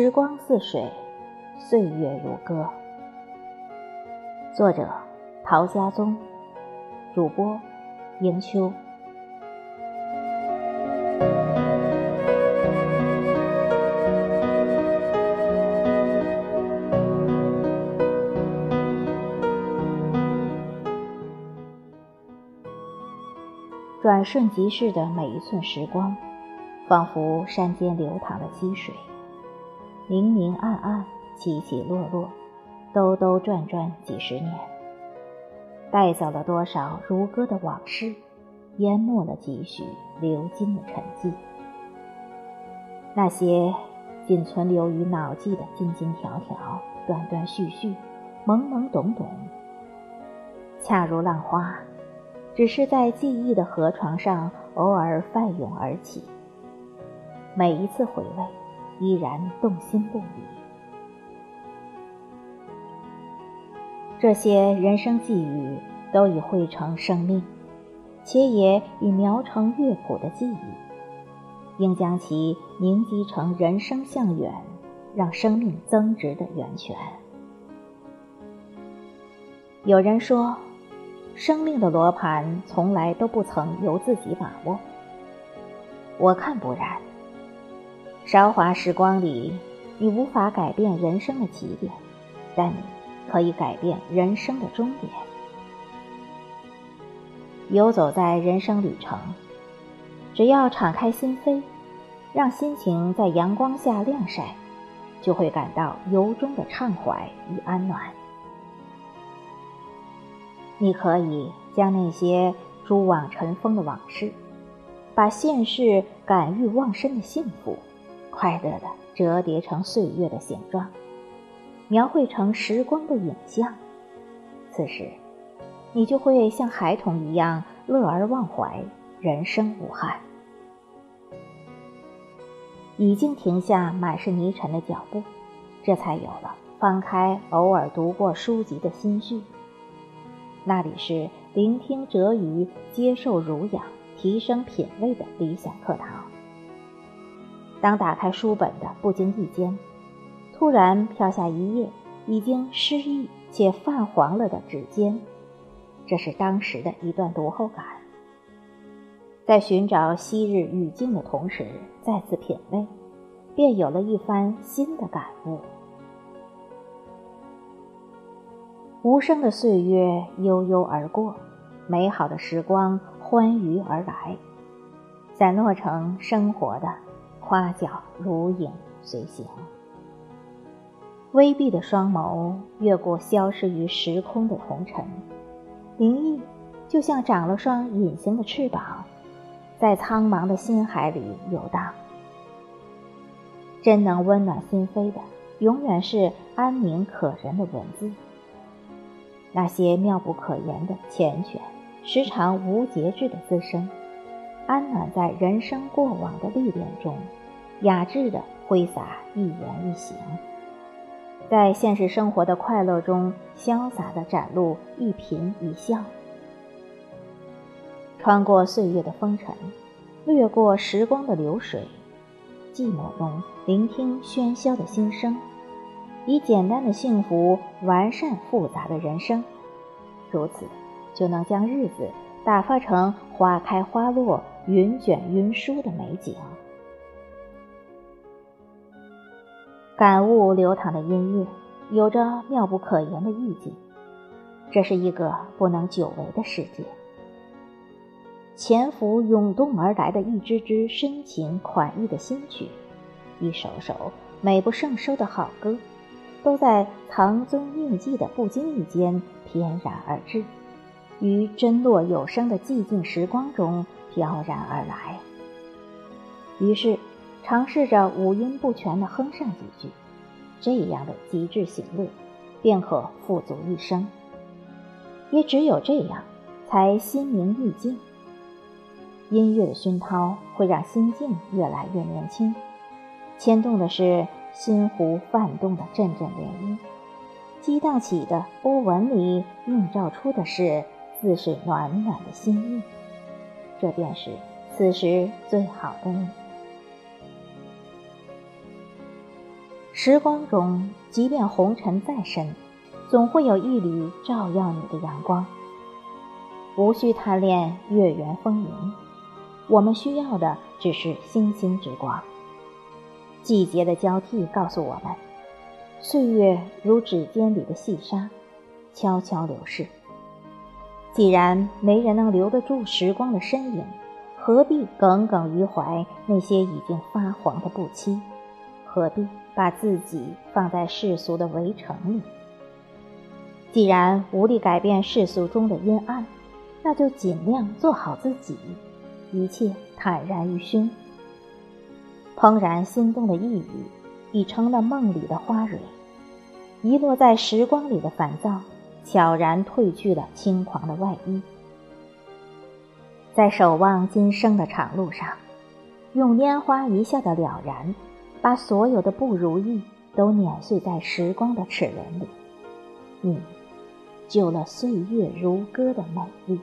时光似水，岁月如歌。作者：陶家宗，主播：迎秋。转瞬即逝的每一寸时光，仿佛山间流淌的溪水，明明暗暗，起起落落，兜兜转转几十年，带走了多少如歌的往事，淹没了几许流金的沉寂。那些仅存留于脑际的金金条条、断断续续、懵懵懂懂，恰如浪花。只是在记忆的河床上偶尔泛涌而起，每一次回味，依然动心不已。这些人生寄语都已汇成生命，且也已描成乐谱的记忆，应将其凝集成人生向远、让生命增值的源泉。有人说。生命的罗盘从来都不曾由自己把握。我看不然。韶华时光里，你无法改变人生的起点，但你可以改变人生的终点。游走在人生旅程，只要敞开心扉，让心情在阳光下晾晒，就会感到由衷的畅怀与安暖。你可以将那些蛛网尘封的往事，把现世感欲忘身的幸福，快乐的折叠成岁月的形状，描绘成时光的影像。此时，你就会像孩童一样乐而忘怀，人生无憾。已经停下满是泥尘的脚步，这才有了翻开偶尔读过书籍的心绪。那里是聆听哲语、接受儒养、提升品味的理想课堂。当打开书本的不经意间，突然飘下一页已经失意且泛黄了的纸笺，这是当时的一段读后感。在寻找昔日语境的同时，再次品味，便有了一番新的感悟。无声的岁月悠悠而过，美好的时光欢愉而来，散落成生活的花角如影随形。微闭的双眸越过消失于时空的红尘，灵异就像长了双隐形的翅膀，在苍茫的心海里游荡。真能温暖心扉的，永远是安宁可人的文字。那些妙不可言的缱绻，时常无节制的滋生，安暖在人生过往的历练中，雅致的挥洒一言一行，在现实生活的快乐中潇洒的展露一颦一笑，穿过岁月的风尘，掠过时光的流水，寂寞中聆听喧嚣的心声。以简单的幸福完善复杂的人生，如此就能将日子打发成花开花落、云卷云舒的美景。感悟流淌的音乐，有着妙不可言的意境。这是一个不能久违的世界，潜伏涌动而来的一支支深情款意的新曲，一首首美不胜收的好歌。都在藏踪匿迹的不经意间翩然而至，于真落有声的寂静时光中飘然而来。于是，尝试着五音不全地哼上几句，这样的极致行乐，便可富足一生。也只有这样，才心明意静。音乐的熏陶会让心境越来越年轻，牵动的是。心湖泛动的阵阵涟漪，激荡起的波纹里映照出的是自是暖暖的心意。这便是此时最好的你。时光中，即便红尘再深，总会有一缕照耀你的阳光。无需贪恋月圆风明，我们需要的只是星星之光。季节的交替告诉我们，岁月如指尖里的细沙，悄悄流逝。既然没人能留得住时光的身影，何必耿耿于怀那些已经发黄的不期？何必把自己放在世俗的围城里？既然无力改变世俗中的阴暗，那就尽量做好自己，一切坦然于胸。怦然心动的一语，已成了梦里的花蕊；遗落在时光里的烦躁。悄然褪去了轻狂的外衣，在守望今生的长路上，用拈花一笑的了然，把所有的不如意都碾碎在时光的齿轮里，你，救了岁月如歌的美丽。